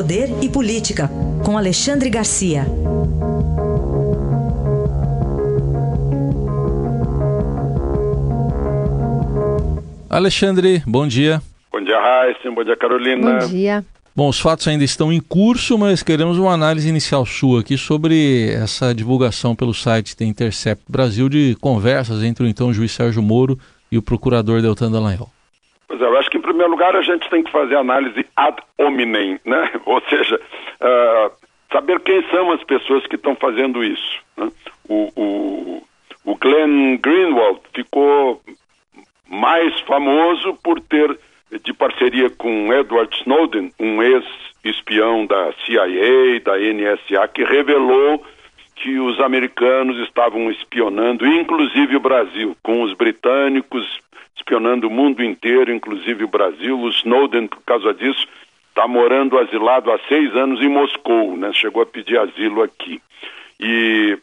Poder e Política, com Alexandre Garcia. Alexandre, bom dia. Bom dia, Raíssa. Bom dia, Carolina. Bom dia. Bom, os fatos ainda estão em curso, mas queremos uma análise inicial sua aqui sobre essa divulgação pelo site da Intercept Brasil de conversas entre o então juiz Sérgio Moro e o procurador Deltan Dallagnol. Pois é, eu acho primeiro lugar a gente tem que fazer análise ad hominem, né? Ou seja, uh, saber quem são as pessoas que estão fazendo isso. Né? O, o, o Glenn Greenwald ficou mais famoso por ter de parceria com Edward Snowden, um ex-espião da CIA, da NSA, que revelou que os americanos estavam espionando, inclusive o Brasil, com os britânicos espionando o mundo inteiro, inclusive o Brasil. O Snowden, por causa disso, está morando asilado há seis anos em Moscou, né? Chegou a pedir asilo aqui. E,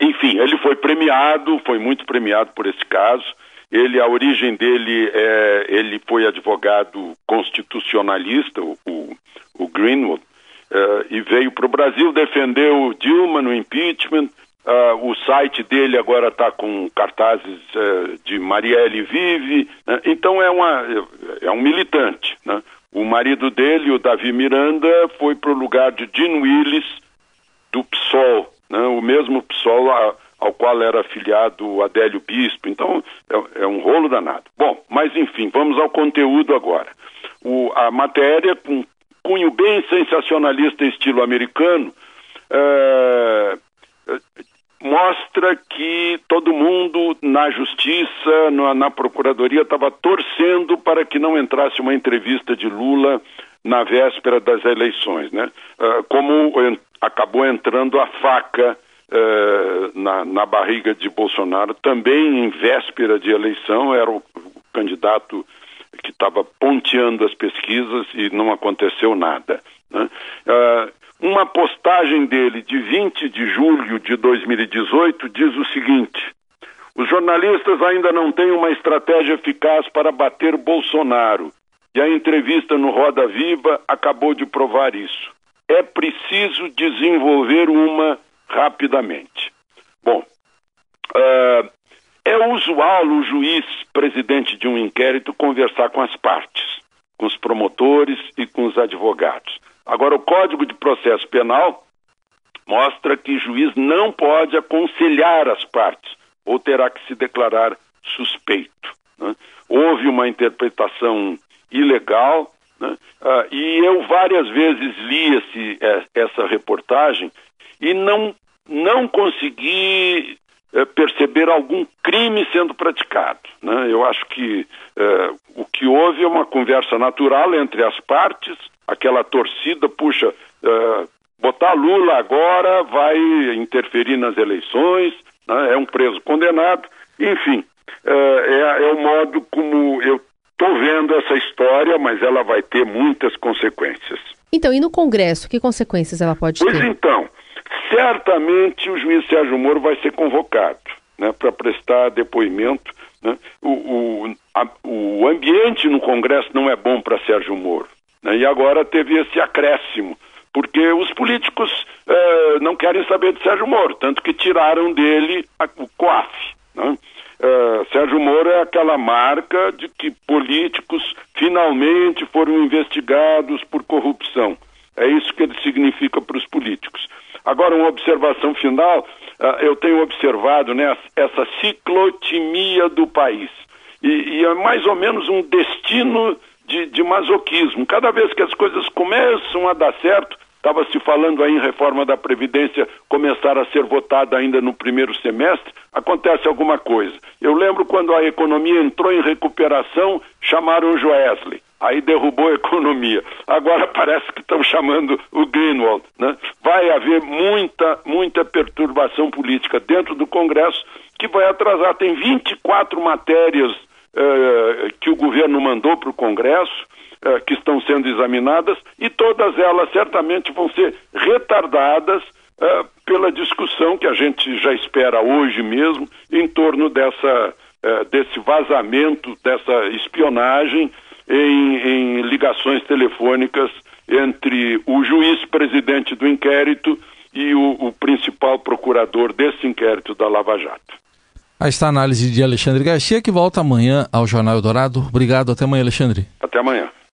enfim, ele foi premiado, foi muito premiado por esse caso. Ele, a origem dele é, ele foi advogado constitucionalista, o, o Greenwood, uh, e veio para o Brasil, defendeu Dilma no impeachment. Uh, o site dele agora está com cartazes uh, de Marielle Vive, né? então é, uma, é um militante. Né? O marido dele, o Davi Miranda, foi para o lugar de Jean Willis, do PSOL, né? o mesmo PSOL. A, ao qual era afiliado Adélio Bispo. Então, é, é, um rolo danado. Bom, mas enfim, vamos ao conteúdo agora. O, a matéria, com cunho bem sensacionalista, estilo americano, é, mostra que todo mundo na justiça, na, na procuradoria, estava torcendo para que não entrasse uma entrevista de Lula na véspera das eleições, né? É, como acabou entrando a faca eh, na, na barriga de Bolsonaro, também em véspera de eleição, era o, o candidato que estava ponteando as pesquisas e não aconteceu nada. Né? Uh, uma postagem dele de 20 de julho de 2018 diz o seguinte: os jornalistas ainda não têm uma estratégia eficaz para bater Bolsonaro. E a entrevista no Roda Viva acabou de provar isso. É preciso desenvolver uma rapidamente. Bom, uh, é usual o juiz presidente de um inquérito conversar com as partes, com os promotores e com os advogados. Agora, o Código de Processo Penal mostra que o juiz não pode aconselhar as partes ou terá que se declarar suspeito. Né? Houve uma interpretação ilegal né? uh, e eu várias vezes li esse, eh, essa reportagem e não, não consegui é, perceber algum crime sendo praticado. Né? Eu acho que é, o que houve é uma conversa natural entre as partes, aquela torcida, puxa, é, botar Lula agora vai interferir nas eleições, né? é um preso condenado, enfim, é, é o modo como eu estou vendo essa história, mas ela vai ter muitas consequências. Então, e no Congresso, que consequências ela pode pois ter? Pois então, certamente o juiz Sérgio Moro vai ser convocado né, para prestar depoimento. Né? O, o, a, o ambiente no Congresso não é bom para Sérgio Moro. Né? E agora teve esse acréscimo, porque os políticos eh, não querem saber de Sérgio Moro, tanto que tiraram dele a, o COAF. Né? Uh, Sérgio Moro é aquela marca de que políticos finalmente foram investigados por corrupção. É isso que ele significa para os políticos. Agora, uma observação final, uh, eu tenho observado né, essa ciclotimia do país. E, e, é mais ou menos um destino de, de masoquismo. Cada vez que as coisas começam a dar certo, estava se falando aí em reforma da Previdência começar a ser votada ainda no primeiro semestre, acontece alguma coisa. Eu lembro quando a economia entrou em recuperação, chamaram o Joesley aí derrubou a economia. Agora parece que estão chamando o Greenwald. Né? Vai haver muita, muita perturbação política dentro do Congresso que vai atrasar. Tem 24 matérias eh, que o governo mandou para o Congresso. Eh, que estão sendo examinadas e todas elas certamente vão ser retardadas eh, pela discussão que a gente já espera hoje mesmo em torno dessa, desse vazamento, dessa espionagem em, em ligações telefônicas entre o juiz presidente do inquérito e o, o principal procurador desse inquérito da Lava Jato. A análise de Alexandre Garcia, que volta amanhã ao Jornal Eldorado. Obrigado, até amanhã, Alexandre. Até amanhã.